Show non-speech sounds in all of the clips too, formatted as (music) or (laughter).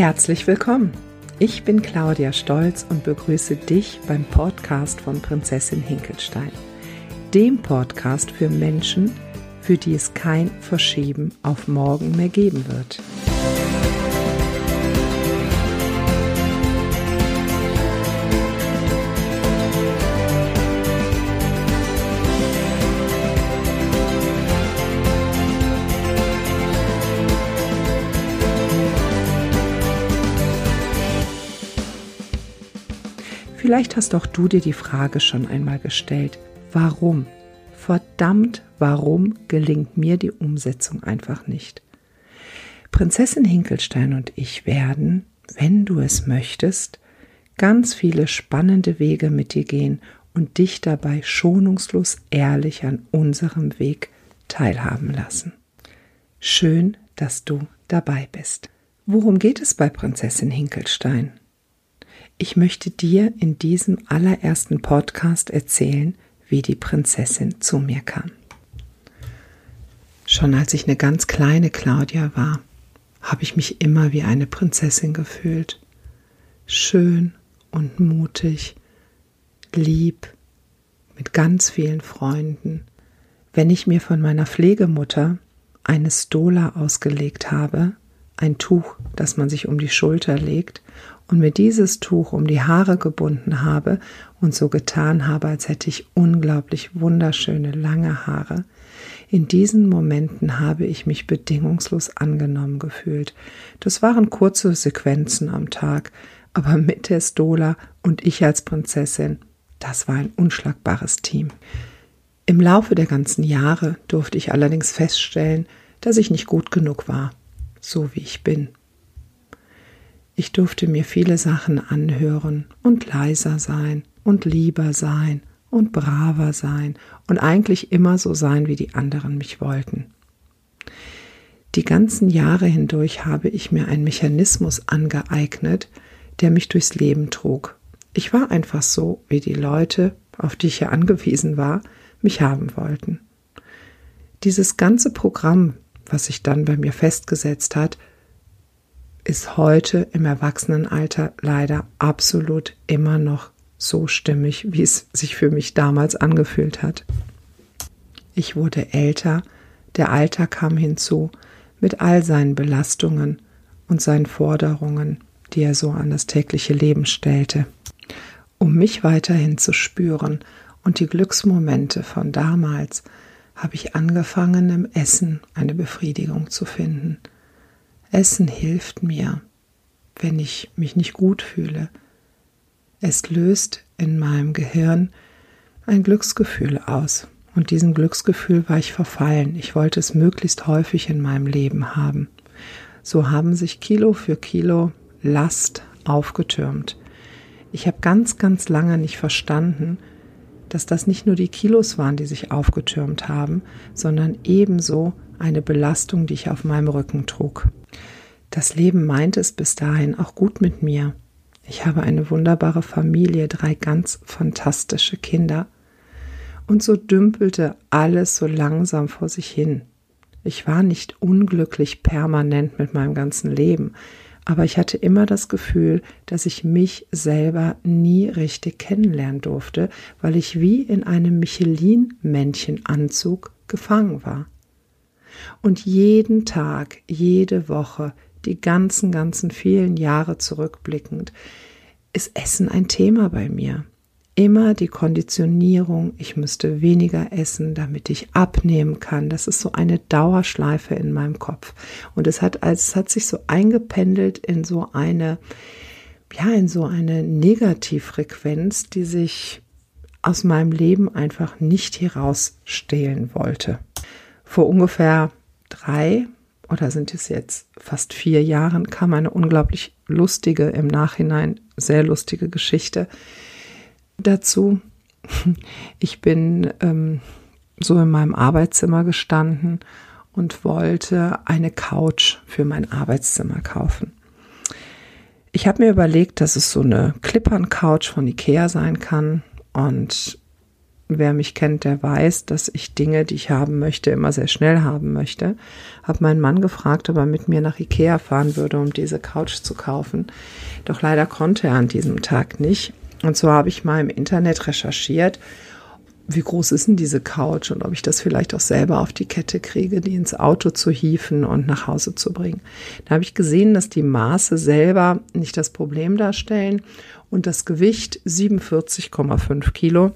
Herzlich willkommen. Ich bin Claudia Stolz und begrüße dich beim Podcast von Prinzessin Hinkelstein, dem Podcast für Menschen, für die es kein Verschieben auf morgen mehr geben wird. Vielleicht hast auch du dir die Frage schon einmal gestellt, warum? Verdammt, warum gelingt mir die Umsetzung einfach nicht? Prinzessin Hinkelstein und ich werden, wenn du es möchtest, ganz viele spannende Wege mit dir gehen und dich dabei schonungslos ehrlich an unserem Weg teilhaben lassen. Schön, dass du dabei bist. Worum geht es bei Prinzessin Hinkelstein? Ich möchte dir in diesem allerersten Podcast erzählen, wie die Prinzessin zu mir kam. Schon als ich eine ganz kleine Claudia war, habe ich mich immer wie eine Prinzessin gefühlt. Schön und mutig, lieb, mit ganz vielen Freunden. Wenn ich mir von meiner Pflegemutter eine Stola ausgelegt habe, ein Tuch, das man sich um die Schulter legt, und mir dieses Tuch um die Haare gebunden habe und so getan habe, als hätte ich unglaublich wunderschöne lange Haare, in diesen Momenten habe ich mich bedingungslos angenommen gefühlt. Das waren kurze Sequenzen am Tag, aber mit der Stola und ich als Prinzessin, das war ein unschlagbares Team. Im Laufe der ganzen Jahre durfte ich allerdings feststellen, dass ich nicht gut genug war, so wie ich bin. Ich durfte mir viele Sachen anhören und leiser sein und lieber sein und braver sein und eigentlich immer so sein, wie die anderen mich wollten. Die ganzen Jahre hindurch habe ich mir einen Mechanismus angeeignet, der mich durchs Leben trug. Ich war einfach so, wie die Leute, auf die ich ja angewiesen war, mich haben wollten. Dieses ganze Programm, was sich dann bei mir festgesetzt hat, ist heute im Erwachsenenalter leider absolut immer noch so stimmig, wie es sich für mich damals angefühlt hat. Ich wurde älter, der Alter kam hinzu, mit all seinen Belastungen und seinen Forderungen, die er so an das tägliche Leben stellte. Um mich weiterhin zu spüren und die Glücksmomente von damals, habe ich angefangen, im Essen eine Befriedigung zu finden – Essen hilft mir, wenn ich mich nicht gut fühle. Es löst in meinem Gehirn ein Glücksgefühl aus. Und diesem Glücksgefühl war ich verfallen. Ich wollte es möglichst häufig in meinem Leben haben. So haben sich Kilo für Kilo Last aufgetürmt. Ich habe ganz, ganz lange nicht verstanden, dass das nicht nur die Kilos waren, die sich aufgetürmt haben, sondern ebenso eine Belastung, die ich auf meinem Rücken trug. Das Leben meint es bis dahin auch gut mit mir. Ich habe eine wunderbare Familie, drei ganz fantastische Kinder. Und so dümpelte alles so langsam vor sich hin. Ich war nicht unglücklich permanent mit meinem ganzen Leben, aber ich hatte immer das Gefühl, dass ich mich selber nie richtig kennenlernen durfte, weil ich wie in einem Michelin-Männchenanzug gefangen war. Und jeden Tag, jede Woche, die ganzen, ganzen vielen Jahre zurückblickend, ist Essen ein Thema bei mir. Immer die Konditionierung, ich müsste weniger essen, damit ich abnehmen kann. Das ist so eine Dauerschleife in meinem Kopf. Und es hat, es hat sich so eingependelt in so eine, ja, in so eine Negativfrequenz, die sich aus meinem Leben einfach nicht herausstehlen wollte. Vor ungefähr drei oder sind es jetzt fast vier Jahren, kam eine unglaublich lustige, im Nachhinein sehr lustige Geschichte dazu. Ich bin ähm, so in meinem Arbeitszimmer gestanden und wollte eine Couch für mein Arbeitszimmer kaufen. Ich habe mir überlegt, dass es so eine Klippern-Couch von Ikea sein kann und wer mich kennt, der weiß, dass ich Dinge, die ich haben möchte, immer sehr schnell haben möchte. Hab meinen Mann gefragt, ob er mit mir nach Ikea fahren würde, um diese Couch zu kaufen. Doch leider konnte er an diesem Tag nicht. Und so habe ich mal im Internet recherchiert wie groß ist denn diese Couch und ob ich das vielleicht auch selber auf die Kette kriege, die ins Auto zu hieven und nach Hause zu bringen. Da habe ich gesehen, dass die Maße selber nicht das Problem darstellen und das Gewicht 47,5 Kilo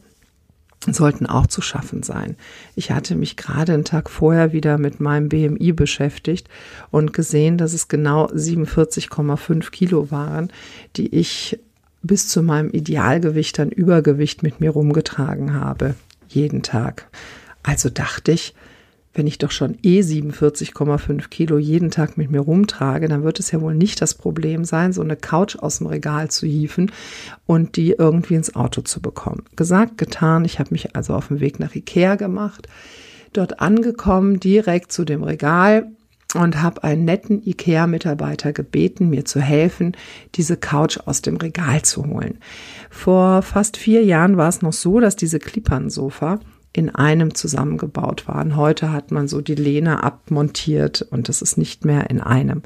sollten auch zu schaffen sein. Ich hatte mich gerade einen Tag vorher wieder mit meinem BMI beschäftigt und gesehen, dass es genau 47,5 Kilo waren, die ich bis zu meinem Idealgewicht an Übergewicht mit mir rumgetragen habe. Jeden Tag. Also dachte ich, wenn ich doch schon eh 47,5 Kilo jeden Tag mit mir rumtrage, dann wird es ja wohl nicht das Problem sein, so eine Couch aus dem Regal zu hieven und die irgendwie ins Auto zu bekommen. Gesagt, getan. Ich habe mich also auf den Weg nach Ikea gemacht. Dort angekommen, direkt zu dem Regal und habe einen netten IKEA-Mitarbeiter gebeten, mir zu helfen, diese Couch aus dem Regal zu holen. Vor fast vier Jahren war es noch so, dass diese Klippern-Sofa in einem zusammengebaut waren. Heute hat man so die Lehne abmontiert und das ist nicht mehr in einem.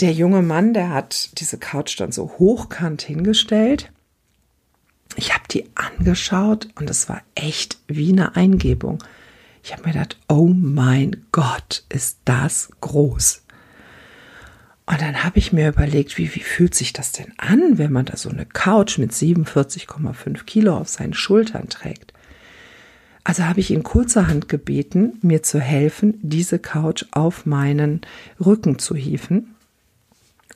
Der junge Mann, der hat diese Couch dann so hochkant hingestellt. Ich habe die angeschaut und es war echt wie eine Eingebung. Ich habe mir gedacht, oh mein Gott, ist das groß. Und dann habe ich mir überlegt, wie, wie fühlt sich das denn an, wenn man da so eine Couch mit 47,5 Kilo auf seinen Schultern trägt. Also habe ich ihn kurzerhand gebeten, mir zu helfen, diese Couch auf meinen Rücken zu hieven.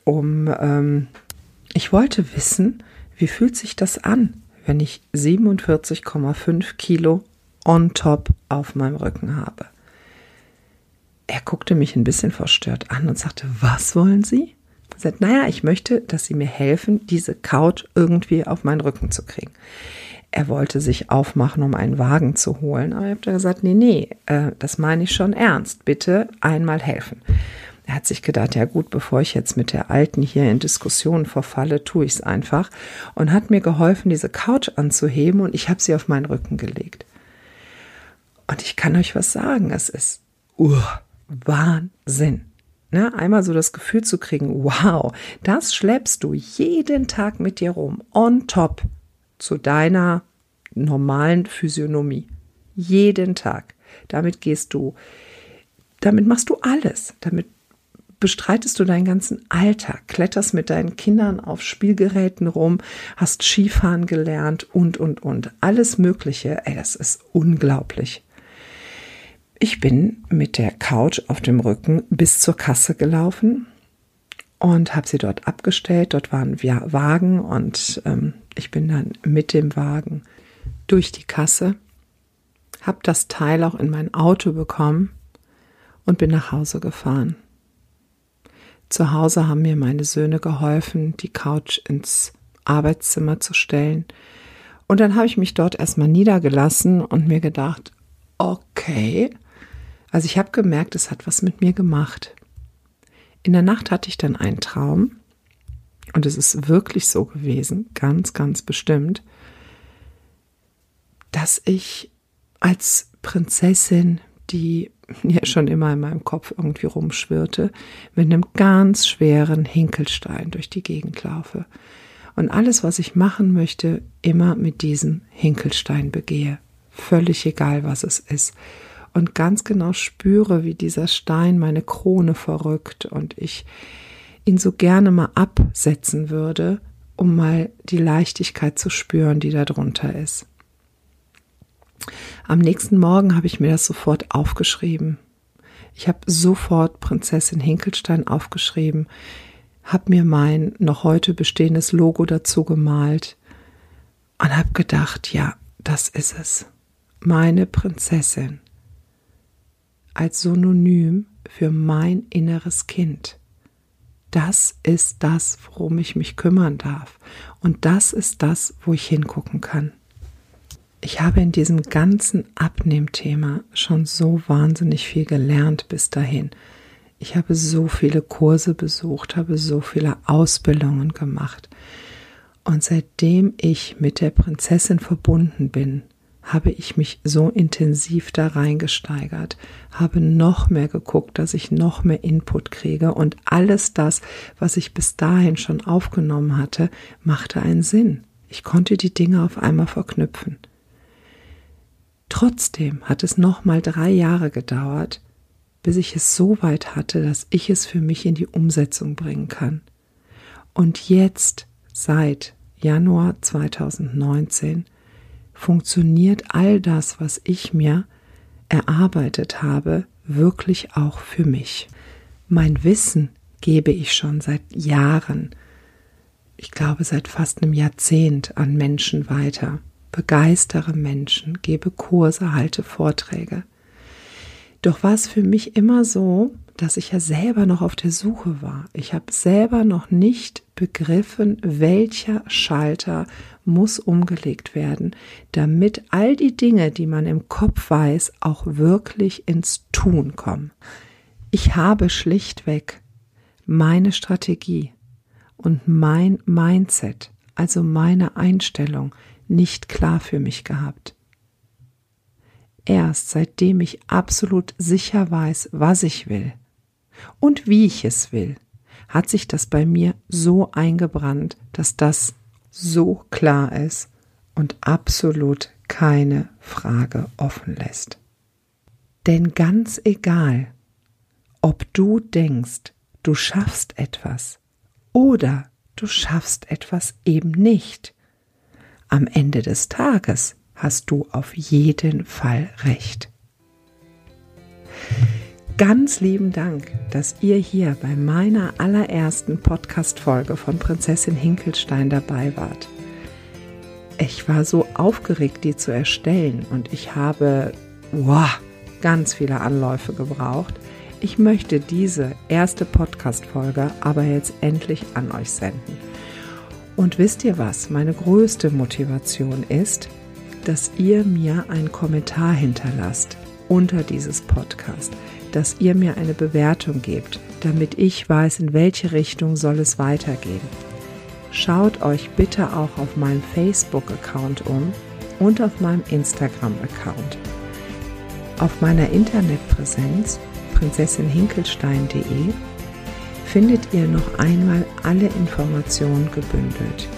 Um, ähm, ich wollte wissen, wie fühlt sich das an, wenn ich 47,5 Kilo on top auf meinem Rücken habe. Er guckte mich ein bisschen verstört an und sagte, was wollen Sie? Er sagte, naja, ich möchte, dass Sie mir helfen, diese Couch irgendwie auf meinen Rücken zu kriegen. Er wollte sich aufmachen, um einen Wagen zu holen, aber ich habe gesagt, nee, nee, äh, das meine ich schon ernst. Bitte einmal helfen. Er hat sich gedacht, ja gut, bevor ich jetzt mit der Alten hier in Diskussionen verfalle, tue ich es einfach und hat mir geholfen, diese Couch anzuheben und ich habe sie auf meinen Rücken gelegt. Und ich kann euch was sagen, es ist uh, Wahnsinn. Ne? Einmal so das Gefühl zu kriegen, wow, das schleppst du jeden Tag mit dir rum, on top zu deiner normalen Physiognomie. Jeden Tag. Damit gehst du, damit machst du alles. Damit bestreitest du deinen ganzen Alltag, kletterst mit deinen Kindern auf Spielgeräten rum, hast Skifahren gelernt und, und, und. Alles Mögliche. Ey, das ist unglaublich. Ich bin mit der Couch auf dem Rücken bis zur Kasse gelaufen und habe sie dort abgestellt. Dort waren Wagen und ähm, ich bin dann mit dem Wagen durch die Kasse, habe das Teil auch in mein Auto bekommen und bin nach Hause gefahren. Zu Hause haben mir meine Söhne geholfen, die Couch ins Arbeitszimmer zu stellen. Und dann habe ich mich dort erstmal niedergelassen und mir gedacht, okay, also ich habe gemerkt, es hat was mit mir gemacht. In der Nacht hatte ich dann einen Traum und es ist wirklich so gewesen, ganz, ganz bestimmt, dass ich als Prinzessin, die (laughs) ja schon immer in meinem Kopf irgendwie rumschwirrte, mit einem ganz schweren Hinkelstein durch die Gegend laufe. Und alles, was ich machen möchte, immer mit diesem Hinkelstein begehe. Völlig egal, was es ist und ganz genau spüre, wie dieser Stein meine Krone verrückt und ich ihn so gerne mal absetzen würde, um mal die Leichtigkeit zu spüren, die da drunter ist. Am nächsten Morgen habe ich mir das sofort aufgeschrieben. Ich habe sofort Prinzessin Hinkelstein aufgeschrieben, habe mir mein noch heute bestehendes Logo dazu gemalt und habe gedacht, ja, das ist es. Meine Prinzessin als Synonym für mein inneres Kind. Das ist das, worum ich mich kümmern darf. Und das ist das, wo ich hingucken kann. Ich habe in diesem ganzen Abnehmthema schon so wahnsinnig viel gelernt bis dahin. Ich habe so viele Kurse besucht, habe so viele Ausbildungen gemacht. Und seitdem ich mit der Prinzessin verbunden bin, habe ich mich so intensiv da reingesteigert, habe noch mehr geguckt, dass ich noch mehr Input kriege und alles das, was ich bis dahin schon aufgenommen hatte, machte einen Sinn. Ich konnte die Dinge auf einmal verknüpfen. Trotzdem hat es noch mal drei Jahre gedauert, bis ich es so weit hatte, dass ich es für mich in die Umsetzung bringen kann. Und jetzt, seit Januar 2019, funktioniert all das, was ich mir erarbeitet habe, wirklich auch für mich. Mein Wissen gebe ich schon seit Jahren, ich glaube seit fast einem Jahrzehnt an Menschen weiter, begeistere Menschen, gebe Kurse, halte Vorträge. Doch war es für mich immer so, dass ich ja selber noch auf der Suche war. Ich habe selber noch nicht begriffen, welcher Schalter muss umgelegt werden, damit all die Dinge, die man im Kopf weiß, auch wirklich ins Tun kommen. Ich habe schlichtweg meine Strategie und mein Mindset, also meine Einstellung, nicht klar für mich gehabt erst seitdem ich absolut sicher weiß, was ich will und wie ich es will, hat sich das bei mir so eingebrannt, dass das so klar ist und absolut keine Frage offen lässt. Denn ganz egal, ob du denkst, du schaffst etwas oder du schaffst etwas eben nicht, am Ende des Tages hast du auf jeden Fall recht. Ganz lieben Dank, dass ihr hier bei meiner allerersten Podcast-Folge von Prinzessin Hinkelstein dabei wart. Ich war so aufgeregt, die zu erstellen und ich habe, wow, ganz viele Anläufe gebraucht. Ich möchte diese erste Podcast-Folge aber jetzt endlich an euch senden. Und wisst ihr was? Meine größte Motivation ist, dass ihr mir einen Kommentar hinterlasst unter dieses Podcast, dass ihr mir eine Bewertung gebt, damit ich weiß, in welche Richtung soll es weitergehen. Schaut euch bitte auch auf meinem Facebook-Account um und auf meinem Instagram-Account. Auf meiner Internetpräsenz prinzessinhinkelstein.de findet ihr noch einmal alle Informationen gebündelt.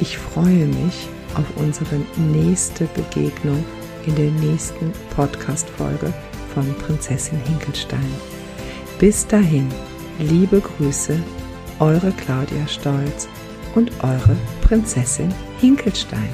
Ich freue mich, auf unsere nächste Begegnung in der nächsten Podcast-Folge von Prinzessin Hinkelstein. Bis dahin, liebe Grüße, eure Claudia Stolz und eure Prinzessin Hinkelstein.